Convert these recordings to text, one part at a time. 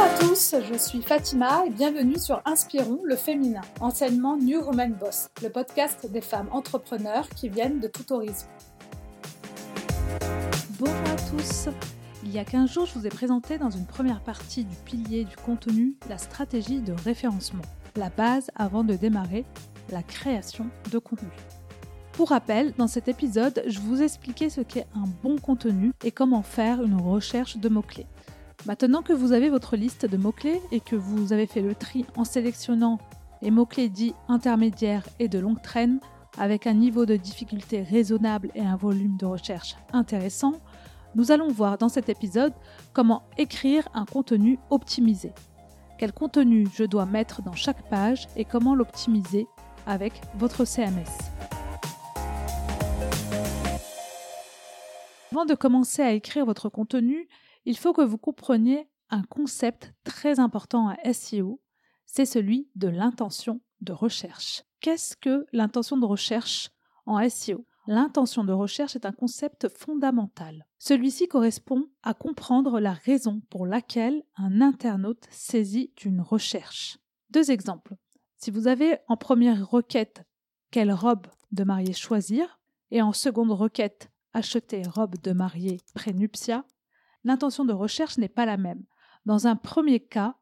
Bonjour à tous, je suis Fatima et bienvenue sur Inspirons le féminin, enseignement New Woman Boss, le podcast des femmes entrepreneurs qui viennent de tout horizon. Bonjour à tous. Il y a 15 jours, je vous ai présenté dans une première partie du pilier du contenu la stratégie de référencement, la base avant de démarrer la création de contenu. Pour rappel, dans cet épisode, je vous expliquais ce qu'est un bon contenu et comment faire une recherche de mots-clés. Maintenant que vous avez votre liste de mots-clés et que vous avez fait le tri en sélectionnant les mots-clés dits intermédiaires et de longue traîne, avec un niveau de difficulté raisonnable et un volume de recherche intéressant, nous allons voir dans cet épisode comment écrire un contenu optimisé. Quel contenu je dois mettre dans chaque page et comment l'optimiser avec votre CMS. Avant de commencer à écrire votre contenu, il faut que vous compreniez un concept très important à SEO, c'est celui de l'intention de recherche. Qu'est-ce que l'intention de recherche en SEO L'intention de recherche est un concept fondamental. Celui-ci correspond à comprendre la raison pour laquelle un internaute saisit une recherche. Deux exemples. Si vous avez en première requête quelle robe de mariée choisir? et en seconde requête acheter robe de mariée prénuptia, l'intention de recherche n'est pas la même. Dans un premier cas,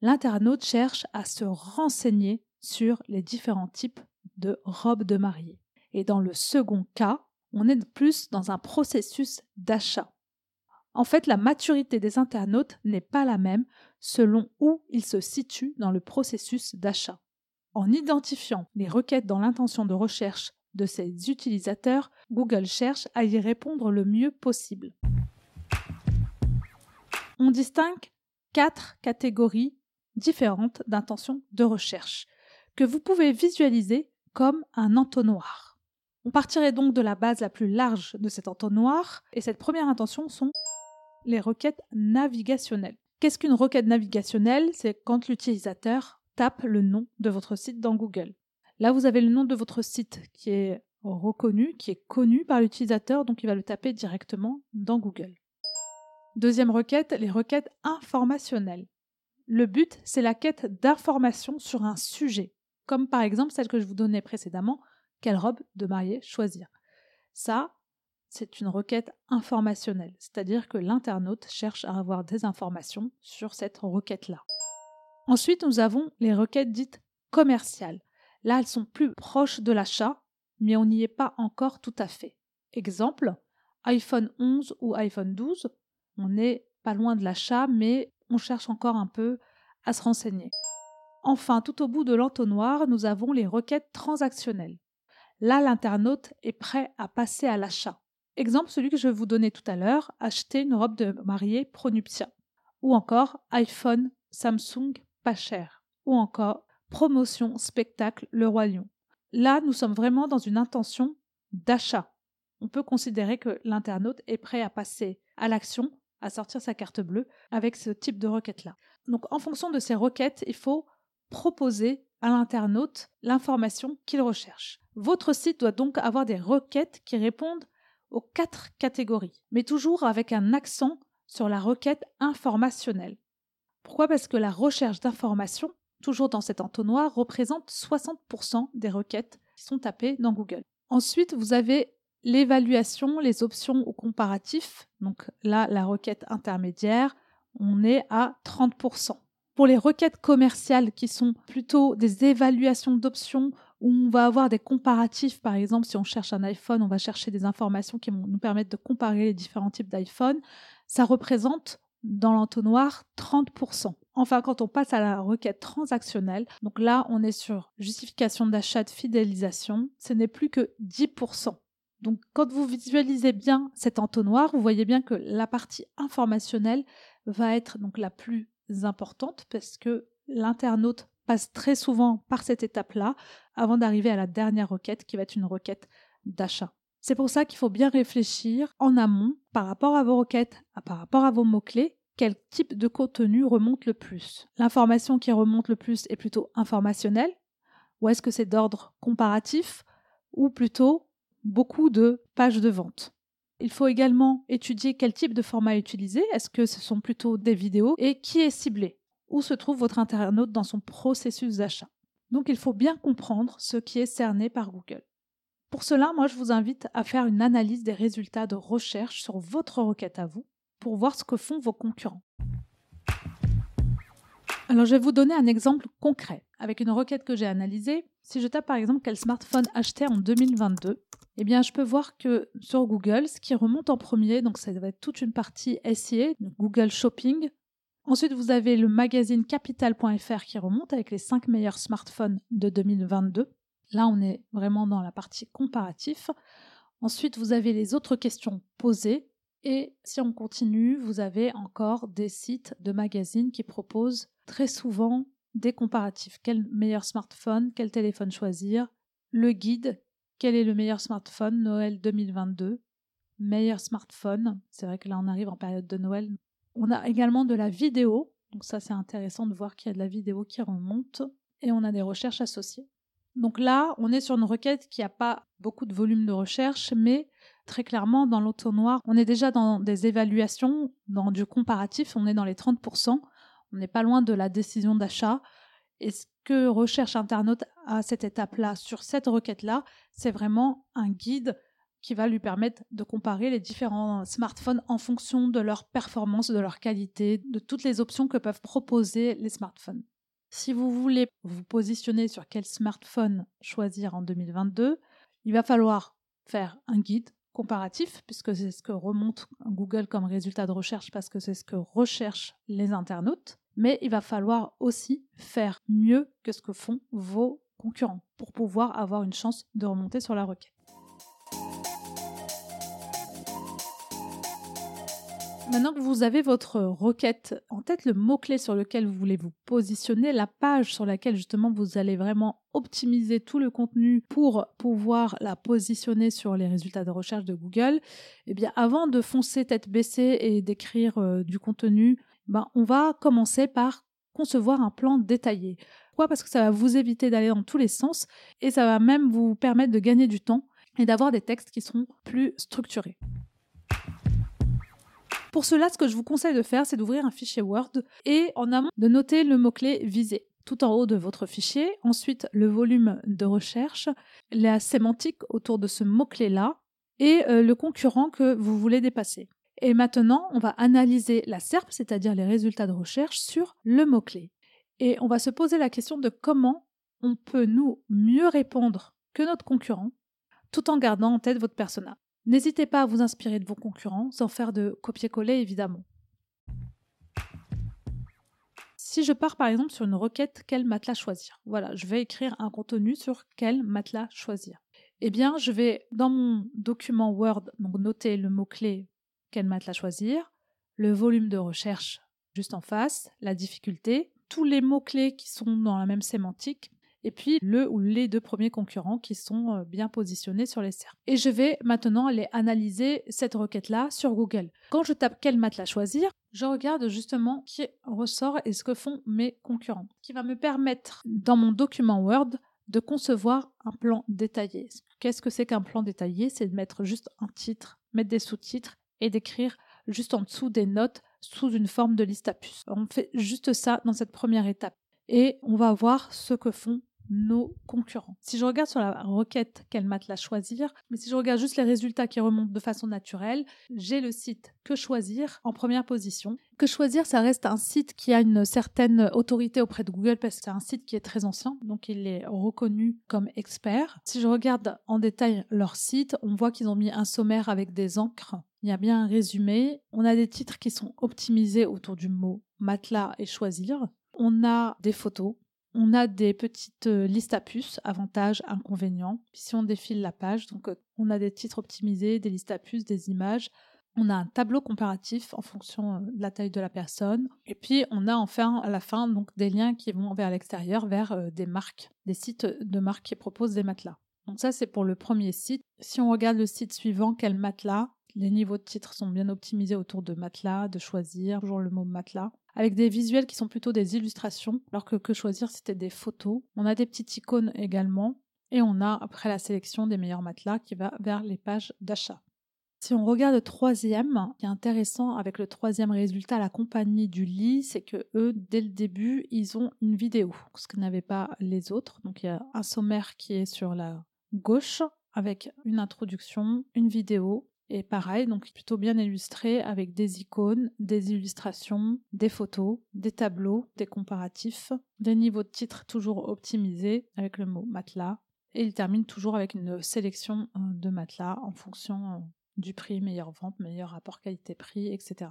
l'internaute cherche à se renseigner sur les différents types de robes de mariée. Et dans le second cas, on est plus dans un processus d'achat. En fait, la maturité des internautes n'est pas la même selon où ils se situent dans le processus d'achat. En identifiant les requêtes dans l'intention de recherche de ces utilisateurs, Google cherche à y répondre le mieux possible. On distingue quatre catégories différentes d'intentions de recherche que vous pouvez visualiser comme un entonnoir. On partirait donc de la base la plus large de cet entonnoir et cette première intention sont les requêtes navigationnelles. Qu'est-ce qu'une requête navigationnelle? C'est quand l'utilisateur tape le nom de votre site dans Google. Là, vous avez le nom de votre site qui est reconnu, qui est connu par l'utilisateur, donc il va le taper directement dans Google. Deuxième requête, les requêtes informationnelles. Le but, c'est la quête d'informations sur un sujet, comme par exemple celle que je vous donnais précédemment, quelle robe de mariée choisir? Ça, c'est une requête informationnelle, c'est-à-dire que l'internaute cherche à avoir des informations sur cette requête-là. Ensuite, nous avons les requêtes dites commerciales. Là, elles sont plus proches de l'achat, mais on n'y est pas encore tout à fait. Exemple, iPhone 11 ou iPhone 12, on n'est pas loin de l'achat, mais on cherche encore un peu à se renseigner. Enfin, tout au bout de l'entonnoir, nous avons les requêtes transactionnelles. Là, l'internaute est prêt à passer à l'achat. Exemple celui que je vous donner tout à l'heure, acheter une robe de mariée Pronuptia. Ou encore iPhone, Samsung, pas cher. Ou encore promotion, spectacle, le roi lion. Là, nous sommes vraiment dans une intention d'achat. On peut considérer que l'internaute est prêt à passer à l'action, à sortir sa carte bleue avec ce type de requête-là. Donc en fonction de ces requêtes, il faut proposer à l'internaute l'information qu'il recherche. Votre site doit donc avoir des requêtes qui répondent aux quatre catégories, mais toujours avec un accent sur la requête informationnelle. Pourquoi? Parce que la recherche d'informations toujours dans cet entonnoir, représente 60% des requêtes qui sont tapées dans Google. Ensuite, vous avez l'évaluation, les options ou comparatifs. Donc là, la requête intermédiaire, on est à 30%. Pour les requêtes commerciales qui sont plutôt des évaluations d'options où on va avoir des comparatifs, par exemple, si on cherche un iPhone, on va chercher des informations qui vont nous permettre de comparer les différents types d'iPhone, ça représente dans l'entonnoir 30%. Enfin, quand on passe à la requête transactionnelle, donc là, on est sur justification d'achat de fidélisation, ce n'est plus que 10%. Donc, quand vous visualisez bien cet entonnoir, vous voyez bien que la partie informationnelle va être donc la plus importante parce que l'internaute passe très souvent par cette étape-là avant d'arriver à la dernière requête qui va être une requête d'achat. C'est pour ça qu'il faut bien réfléchir en amont par rapport à vos requêtes, par rapport à vos mots-clés, quel type de contenu remonte le plus L'information qui remonte le plus est plutôt informationnelle ou est-ce que c'est d'ordre comparatif ou plutôt beaucoup de pages de vente Il faut également étudier quel type de format utiliser. Est-ce que ce sont plutôt des vidéos et qui est ciblé? Où se trouve votre internaute dans son processus d'achat? Donc il faut bien comprendre ce qui est cerné par Google. Pour cela, moi, je vous invite à faire une analyse des résultats de recherche sur votre requête à vous pour voir ce que font vos concurrents. Alors, je vais vous donner un exemple concret. Avec une requête que j'ai analysée, si je tape par exemple quel smartphone acheter en 2022, eh bien, je peux voir que sur Google, ce qui remonte en premier, donc ça va être toute une partie SIA, Google Shopping. Ensuite, vous avez le magazine capital.fr qui remonte avec les 5 meilleurs smartphones de 2022. Là, on est vraiment dans la partie comparatif. Ensuite, vous avez les autres questions posées. Et si on continue, vous avez encore des sites de magazines qui proposent très souvent des comparatifs. Quel meilleur smartphone, quel téléphone choisir, le guide, quel est le meilleur smartphone? Noël 2022, meilleur smartphone. C'est vrai que là on arrive en période de Noël. On a également de la vidéo, donc ça c'est intéressant de voir qu'il y a de la vidéo qui remonte et on a des recherches associées. Donc là, on est sur une requête qui n'a pas beaucoup de volume de recherche, mais très clairement, dans l'auto-noir, on est déjà dans des évaluations, dans du comparatif, on est dans les 30%. On n'est pas loin de la décision d'achat. Et ce que recherche internaute à cette étape-là, sur cette requête-là, c'est vraiment un guide qui va lui permettre de comparer les différents smartphones en fonction de leur performance, de leur qualité, de toutes les options que peuvent proposer les smartphones. Si vous voulez vous positionner sur quel smartphone choisir en 2022, il va falloir faire un guide comparatif, puisque c'est ce que remonte Google comme résultat de recherche, parce que c'est ce que recherchent les internautes. Mais il va falloir aussi faire mieux que ce que font vos concurrents pour pouvoir avoir une chance de remonter sur la requête. Maintenant que vous avez votre requête en tête, le mot-clé sur lequel vous voulez vous positionner, la page sur laquelle justement vous allez vraiment optimiser tout le contenu pour pouvoir la positionner sur les résultats de recherche de Google, eh bien avant de foncer tête baissée et d'écrire euh, du contenu, ben, on va commencer par concevoir un plan détaillé. Pourquoi? Parce que ça va vous éviter d'aller dans tous les sens et ça va même vous permettre de gagner du temps et d'avoir des textes qui seront plus structurés. Pour cela, ce que je vous conseille de faire, c'est d'ouvrir un fichier Word et en amont de noter le mot-clé visé tout en haut de votre fichier. Ensuite, le volume de recherche, la sémantique autour de ce mot-clé-là et euh, le concurrent que vous voulez dépasser. Et maintenant, on va analyser la SERP, c'est-à-dire les résultats de recherche sur le mot-clé. Et on va se poser la question de comment on peut nous mieux répondre que notre concurrent tout en gardant en tête votre persona. N'hésitez pas à vous inspirer de vos concurrents sans faire de copier-coller évidemment. Si je pars par exemple sur une requête quel matelas choisir, voilà, je vais écrire un contenu sur quel matelas choisir. Eh bien, je vais dans mon document Word noter le mot-clé quel matelas choisir, le volume de recherche juste en face, la difficulté, tous les mots-clés qui sont dans la même sémantique, et puis le ou les deux premiers concurrents qui sont euh, bien positionnés sur les SERP. Et je vais maintenant aller analyser cette requête-là sur Google. Quand je tape quel matelas choisir, je regarde justement qui ressort et ce que font mes concurrents, qui va me permettre dans mon document Word de concevoir un plan détaillé. Qu'est-ce que c'est qu'un plan détaillé? C'est de mettre juste un titre, mettre des sous-titres et d'écrire juste en dessous des notes sous une forme de liste à puces. On fait juste ça dans cette première étape. Et on va voir ce que font nos concurrents. Si je regarde sur la requête quel matelas choisir, mais si je regarde juste les résultats qui remontent de façon naturelle, j'ai le site Que choisir en première position. Que choisir, ça reste un site qui a une certaine autorité auprès de Google parce que c'est un site qui est très ancien, donc il est reconnu comme expert. Si je regarde en détail leur site, on voit qu'ils ont mis un sommaire avec des encres. Il y a bien un résumé. On a des titres qui sont optimisés autour du mot matelas et choisir. On a des photos, on a des petites euh, listes à puces, avantages, inconvénients. Puis si on défile la page, donc euh, on a des titres optimisés, des listes à puces, des images. On a un tableau comparatif en fonction euh, de la taille de la personne. Et puis on a enfin à la fin des liens qui vont vers l'extérieur, vers des marques, des sites de marques qui proposent des matelas. Donc ça c'est pour le premier site. Si on regarde le site suivant, quel matelas? Les niveaux de titres sont bien optimisés autour de matelas, de choisir, toujours le mot matelas avec des visuels qui sont plutôt des illustrations, alors que que choisir c'était des photos. On a des petites icônes également, et on a après la sélection des meilleurs matelas qui va vers les pages d'achat. Si on regarde le troisième, ce qui est intéressant avec le troisième résultat, la compagnie du lit, c'est que eux, dès le début, ils ont une vidéo, ce que n'avaient pas les autres. Donc il y a un sommaire qui est sur la gauche avec une introduction, une vidéo. Et pareil, donc plutôt bien illustré avec des icônes, des illustrations, des photos, des tableaux, des comparatifs, des niveaux de titres toujours optimisés avec le mot matelas. Et il termine toujours avec une sélection euh, de matelas en fonction euh, du prix, meilleure vente, meilleur rapport qualité-prix, etc.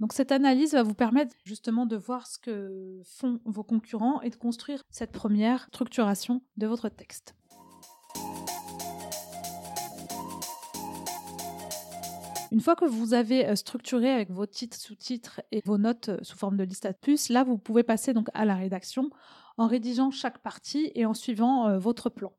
Donc cette analyse va vous permettre justement de voir ce que font vos concurrents et de construire cette première structuration de votre texte. Une fois que vous avez euh, structuré avec vos titres, sous-titres et vos notes euh, sous forme de liste à plus, là vous pouvez passer donc à la rédaction en rédigeant chaque partie et en suivant euh, votre plan.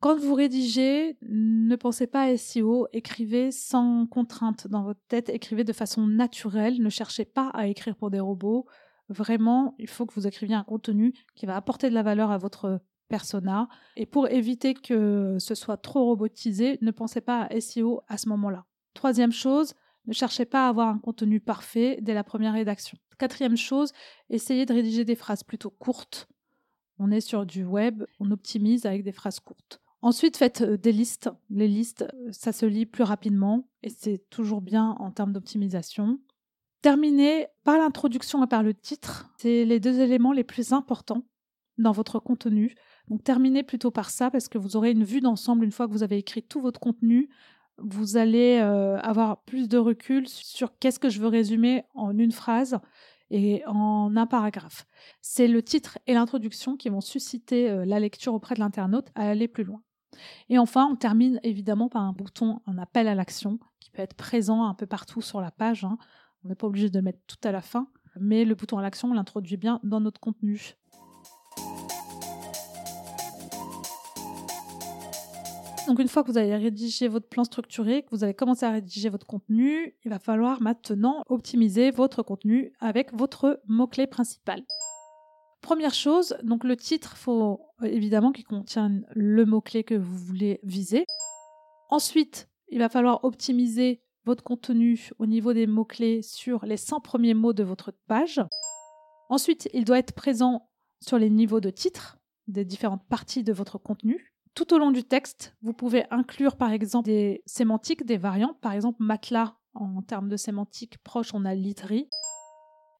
Quand vous rédigez, ne pensez pas à SEO, écrivez sans contrainte dans votre tête, écrivez de façon naturelle, ne cherchez pas à écrire pour des robots. Vraiment, il faut que vous écriviez un contenu qui va apporter de la valeur à votre persona. Et pour éviter que ce soit trop robotisé, ne pensez pas à SEO à ce moment-là. Troisième chose, ne cherchez pas à avoir un contenu parfait dès la première rédaction. Quatrième chose, essayez de rédiger des phrases plutôt courtes. On est sur du web, on optimise avec des phrases courtes. Ensuite, faites euh, des listes. Les listes, euh, ça se lit plus rapidement et c'est toujours bien en termes d'optimisation. Terminez par l'introduction et par le titre. C'est les deux éléments les plus importants dans votre contenu. Donc terminez plutôt par ça parce que vous aurez une vue d'ensemble une fois que vous avez écrit tout votre contenu vous allez euh, avoir plus de recul sur qu'est-ce que je veux résumer en une phrase et en un paragraphe. C'est le titre et l'introduction qui vont susciter euh, la lecture auprès de l'internaute à aller plus loin. Et enfin, on termine évidemment par un bouton, un appel à l'action, qui peut être présent un peu partout sur la page. Hein. On n'est pas obligé de le mettre tout à la fin, mais le bouton à l'action, on l'introduit bien dans notre contenu. Donc une fois que vous avez rédigé votre plan structuré, que vous avez commencé à rédiger votre contenu, il va falloir maintenant optimiser votre contenu avec votre mot-clé principal. Première chose, donc le titre, faut évidemment qu'il contienne le mot-clé que vous voulez viser. Ensuite, il va falloir optimiser votre contenu au niveau des mots-clés sur les 100 premiers mots de votre page. Ensuite, il doit être présent sur les niveaux de titre des différentes parties de votre contenu. Tout au long du texte, vous pouvez inclure par exemple des sémantiques, des variantes. Par exemple, matelas, en termes de sémantique proche, on a literie.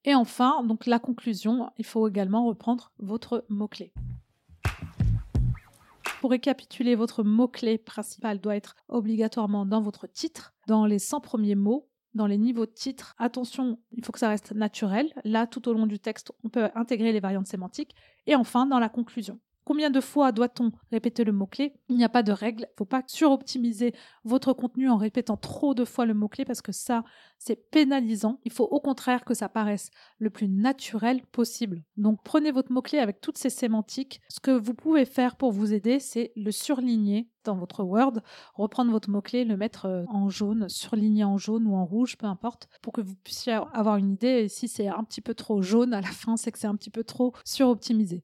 Et enfin, donc la conclusion, il faut également reprendre votre mot-clé. Pour récapituler, votre mot-clé principal doit être obligatoirement dans votre titre, dans les 100 premiers mots, dans les niveaux de titre. Attention, il faut que ça reste naturel. Là, tout au long du texte, on peut intégrer les variantes sémantiques. Et enfin, dans la conclusion. Combien de fois doit-on répéter le mot-clé? Il n'y a pas de règle. Il ne faut pas suroptimiser votre contenu en répétant trop de fois le mot-clé parce que ça, c'est pénalisant. Il faut au contraire que ça paraisse le plus naturel possible. Donc prenez votre mot-clé avec toutes ces sémantiques. Ce que vous pouvez faire pour vous aider, c'est le surligner dans votre Word, reprendre votre mot-clé, le mettre euh, en jaune, surligner en jaune ou en rouge, peu importe, pour que vous puissiez avoir une idée. Et si c'est un petit peu trop jaune à la fin, c'est que c'est un petit peu trop suroptimisé.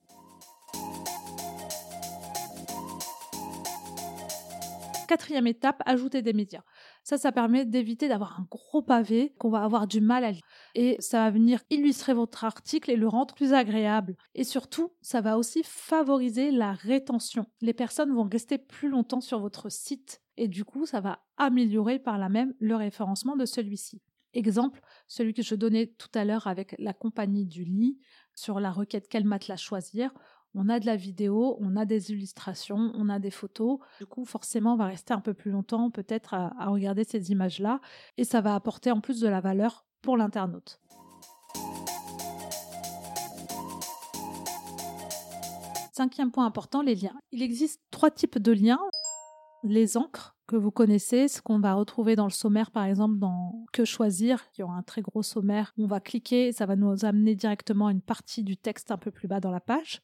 Quatrième étape, ajouter des médias. Ça, ça permet d'éviter d'avoir un gros pavé qu'on va avoir du mal à lire. Et ça va venir illustrer votre article et le rendre plus agréable. Et surtout, ça va aussi favoriser la rétention. Les personnes vont rester plus longtemps sur votre site et du coup, ça va améliorer par là même le référencement de celui-ci. Exemple, celui que je donnais tout à l'heure avec la compagnie du lit sur la requête quel matelas choisir on a de la vidéo, on a des illustrations, on a des photos. Du coup, forcément, on va rester un peu plus longtemps peut-être à, regarder ces images-là et ça va apporter en plus de la valeur pour l'internaute. Cinquième point important, les liens. Il existe trois types de liens. Les encres que vous connaissez, ce qu'on va retrouver dans le sommaire par exemple dans Que choisir, qui aura un très gros sommaire. On va cliquer, ça va nous amener directement à une partie du texte un peu plus bas dans la page.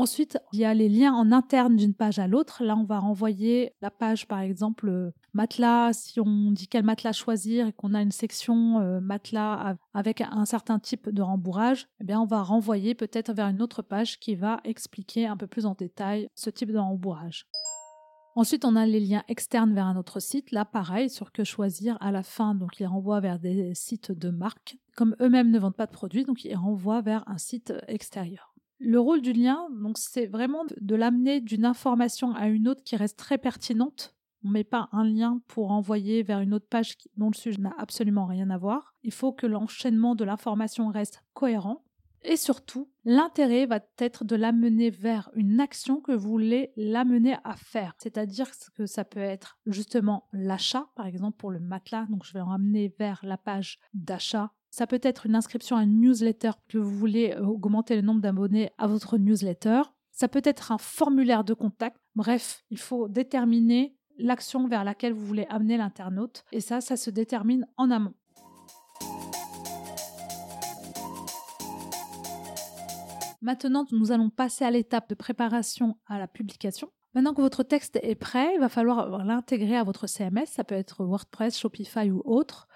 Ensuite, il y a les liens en interne d'une page à l'autre. Là, on va renvoyer la page, par exemple, euh, matelas. Si on dit quel matelas choisir et qu'on a une section euh, matelas avec un certain type de rembourrage, eh on va renvoyer peut-être vers une autre page qui va expliquer un peu plus en détail ce type de rembourrage. Ensuite, on a les liens externes vers un autre site. Là, pareil, sur que choisir à la fin, donc ils renvoient vers des sites de marque. Comme eux-mêmes ne vendent pas de produits, donc ils renvoient vers un site extérieur. Le rôle du lien, donc, c'est vraiment de l'amener d'une information à une autre qui reste très pertinente. On ne met pas un lien pour envoyer vers une autre page dont le sujet n'a absolument rien à voir. Il faut que l'enchaînement de l'information reste cohérent. Et surtout, l'intérêt va être de l'amener vers une action que vous voulez l'amener à faire. C'est-à-dire que ça peut être justement l'achat, par exemple pour le matelas. Donc je vais en amener vers la page d'achat. Ça peut être une inscription à une newsletter que vous voulez euh, augmenter le nombre d'abonnés à votre newsletter. Ça peut être un formulaire de contact. Bref, il faut déterminer l'action vers laquelle vous voulez amener l'internaute. Et ça, ça se détermine en amont. Maintenant, nous allons passer à l'étape de préparation à la publication. Maintenant que votre texte est prêt, il va falloir l'intégrer à votre CMS, ça peut être WordPress, Shopify ou autre.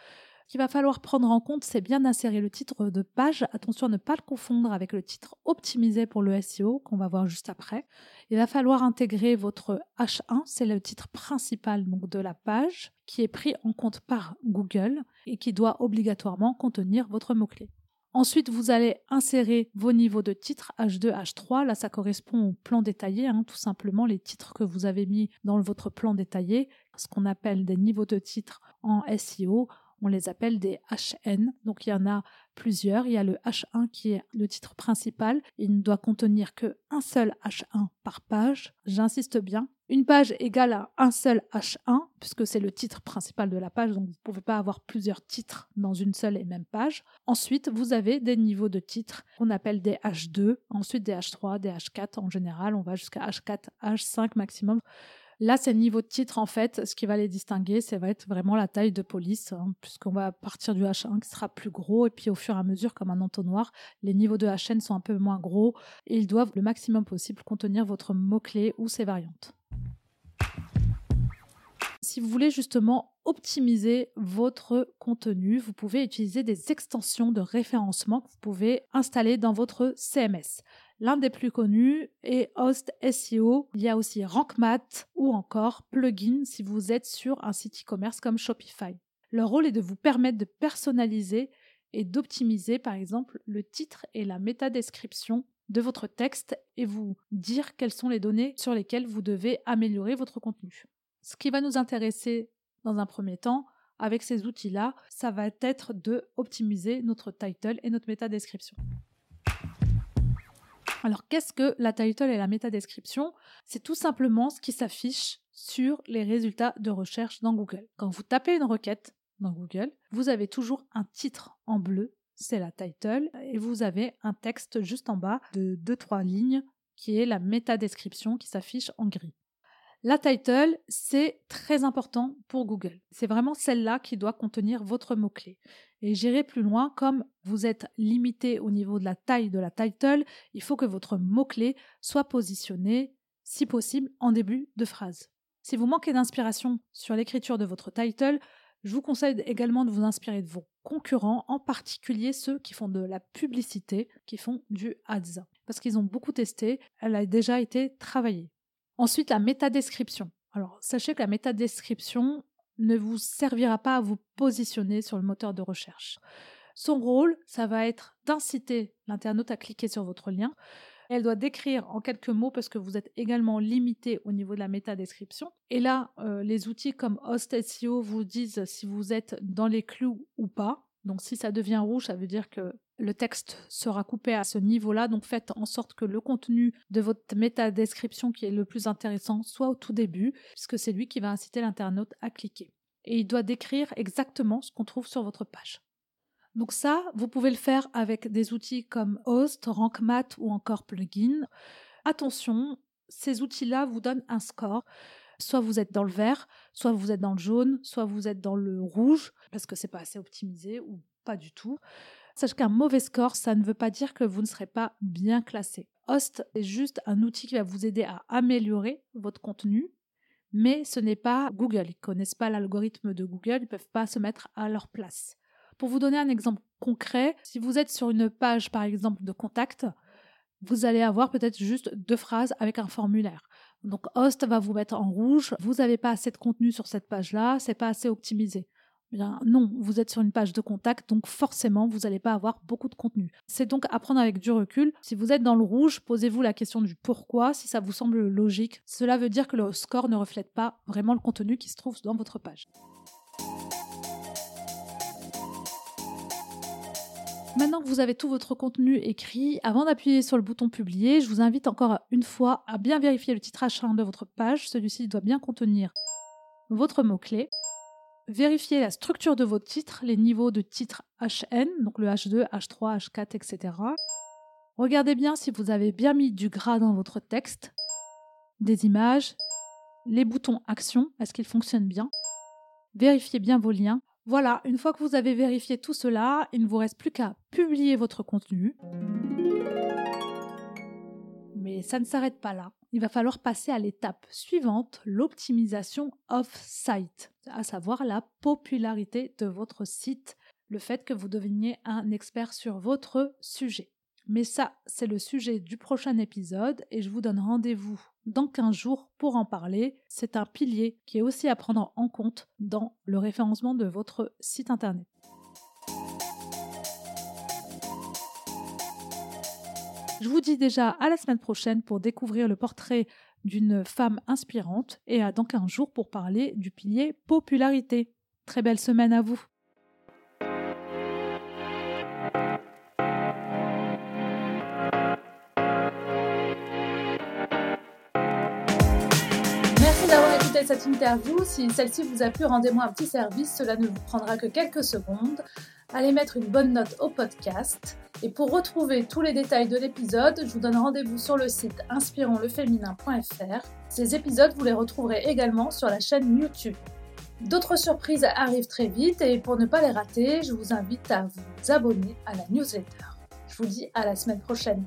Ce qu'il va falloir prendre en compte, c'est bien d'insérer le titre de page. Attention à ne pas le confondre avec le titre optimisé pour le SEO qu'on va voir juste après. Il va falloir intégrer votre H1, c'est le titre principal de la page qui est pris en compte par Google et qui doit obligatoirement contenir votre mot-clé. Ensuite, vous allez insérer vos niveaux de titres H2, H3. Là, ça correspond au plan détaillé, hein, tout simplement les titres que vous avez mis dans votre plan détaillé, ce qu'on appelle des niveaux de titres en SEO on les appelle des HN. Donc il y en a plusieurs. Il y a le H1 qui est le titre principal. Il ne doit contenir que un seul H1 par page. J'insiste bien. Une page égale à un seul H1, puisque c'est le titre principal de la page, donc vous ne pouvez pas avoir plusieurs titres dans une seule et même page. Ensuite, vous avez des niveaux de titres qu'on appelle des H2, ensuite des H3, des H4 en général, on va jusqu'à H4, H5 maximum. Là, c'est le niveau de titre, en fait. Ce qui va les distinguer, ça va être vraiment la taille de police, hein, puisqu'on va partir du H1 qui sera plus gros. Et puis, au fur et à mesure, comme un entonnoir, les niveaux de HN sont un peu moins gros. Et ils doivent le maximum possible contenir votre mot-clé ou ses variantes. Si vous voulez justement optimiser votre contenu, vous pouvez utiliser des extensions de référencement que vous pouvez installer dans votre CMS. L'un des plus connus est Host SEO. Il y a aussi RankMath ou encore Plugin si vous êtes sur un site e-commerce comme Shopify. Leur rôle est de vous permettre de personnaliser et d'optimiser par exemple le titre et la métadescription de votre texte et vous dire quelles sont les données sur lesquelles vous devez améliorer votre contenu. Ce qui va nous intéresser dans un premier temps avec ces outils-là, ça va être de optimiser notre title et notre métadescription. Alors, qu'est-ce que la title et la métadescription? C'est tout simplement ce qui s'affiche sur les résultats de recherche dans Google. Quand vous tapez une requête dans Google, vous avez toujours un titre en bleu, c'est la title, et vous avez un texte juste en bas de 2-3 lignes qui est la métadescription qui s'affiche en gris. La title, c'est très important pour Google. C'est vraiment celle-là qui doit contenir votre mot-clé. Et j'irai plus loin, comme vous êtes limité au niveau de la taille de la title, il faut que votre mot-clé soit positionné, si possible, en début de phrase. Si vous manquez d'inspiration sur l'écriture de votre title, je vous conseille également de vous inspirer de vos concurrents, en particulier ceux qui font de la publicité, qui font du ads. Parce qu'ils ont beaucoup testé, elle a déjà été travaillée. Ensuite, la métadescription. Alors, sachez que la métadescription ne vous servira pas à vous positionner sur le moteur de recherche. Son rôle, ça va être d'inciter l'internaute à cliquer sur votre lien. Elle doit décrire en quelques mots parce que vous êtes également limité au niveau de la métadescription. Et là, euh, les outils comme Host SEO vous disent si vous êtes dans les clous ou pas. Donc si ça devient rouge, ça veut dire que le texte sera coupé à ce niveau-là, donc faites en sorte que le contenu de votre métadescription qui est le plus intéressant soit au tout début, puisque c'est lui qui va inciter l'internaute à cliquer. Et il doit décrire exactement ce qu'on trouve sur votre page. Donc ça, vous pouvez le faire avec des outils comme Host, RankMath ou encore Plugin. Attention, ces outils-là vous donnent un score. Soit vous êtes dans le vert, soit vous êtes dans le jaune, soit vous êtes dans le rouge, parce que c'est pas assez optimisé ou pas du tout. Sachez qu'un mauvais score, ça ne veut pas dire que vous ne serez pas bien classé. Host est juste un outil qui va vous aider à améliorer votre contenu, mais ce n'est pas Google. Ils connaissent pas l'algorithme de Google, ils peuvent pas se mettre à leur place. Pour vous donner un exemple concret, si vous êtes sur une page par exemple de contact, vous allez avoir peut-être juste deux phrases avec un formulaire. Donc Host va vous mettre en rouge, vous n'avez pas assez de contenu sur cette page-là, c'est pas assez optimisé. Bien, non, vous êtes sur une page de contact, donc forcément, vous n'allez pas avoir beaucoup de contenu. C'est donc à prendre avec du recul. Si vous êtes dans le rouge, posez-vous la question du pourquoi, si ça vous semble logique. Cela veut dire que le score ne reflète pas vraiment le contenu qui se trouve dans votre page. Maintenant que vous avez tout votre contenu écrit, avant d'appuyer sur le bouton publier, je vous invite encore une fois à bien vérifier le titrage de votre page. Celui-ci doit bien contenir votre mot-clé. Vérifiez la structure de vos titres, les niveaux de titres HN, donc le H2, H3, H4, etc. Regardez bien si vous avez bien mis du gras dans votre texte, des images, les boutons Action, est-ce qu'ils fonctionnent bien? Vérifiez bien vos liens voilà, une fois que vous avez vérifié tout cela, il ne vous reste plus qu'à publier votre contenu. Mais ça ne s'arrête pas là. Il va falloir passer à l'étape suivante, l'optimisation off-site, à savoir la popularité de votre site, le fait que vous deveniez un expert sur votre sujet. Mais ça, c'est le sujet du prochain épisode et je vous donne rendez-vous dans 15 jours pour en parler. C'est un pilier qui est aussi à prendre en compte dans le référencement de votre site internet. Je vous dis déjà à la semaine prochaine pour découvrir le portrait d'une femme inspirante et à dans 15 jours pour parler du pilier popularité. Très belle semaine à vous. Cette interview. Si celle-ci vous a plu, rendez-moi un petit service. Cela ne vous prendra que quelques secondes. Allez mettre une bonne note au podcast. Et pour retrouver tous les détails de l'épisode, je vous donne rendez-vous sur le site inspironsleféminin.fr. Ces épisodes, vous les retrouverez également sur la chaîne YouTube. D'autres surprises arrivent très vite et pour ne pas les rater, je vous invite à vous abonner à la newsletter. Je vous dis à la semaine prochaine.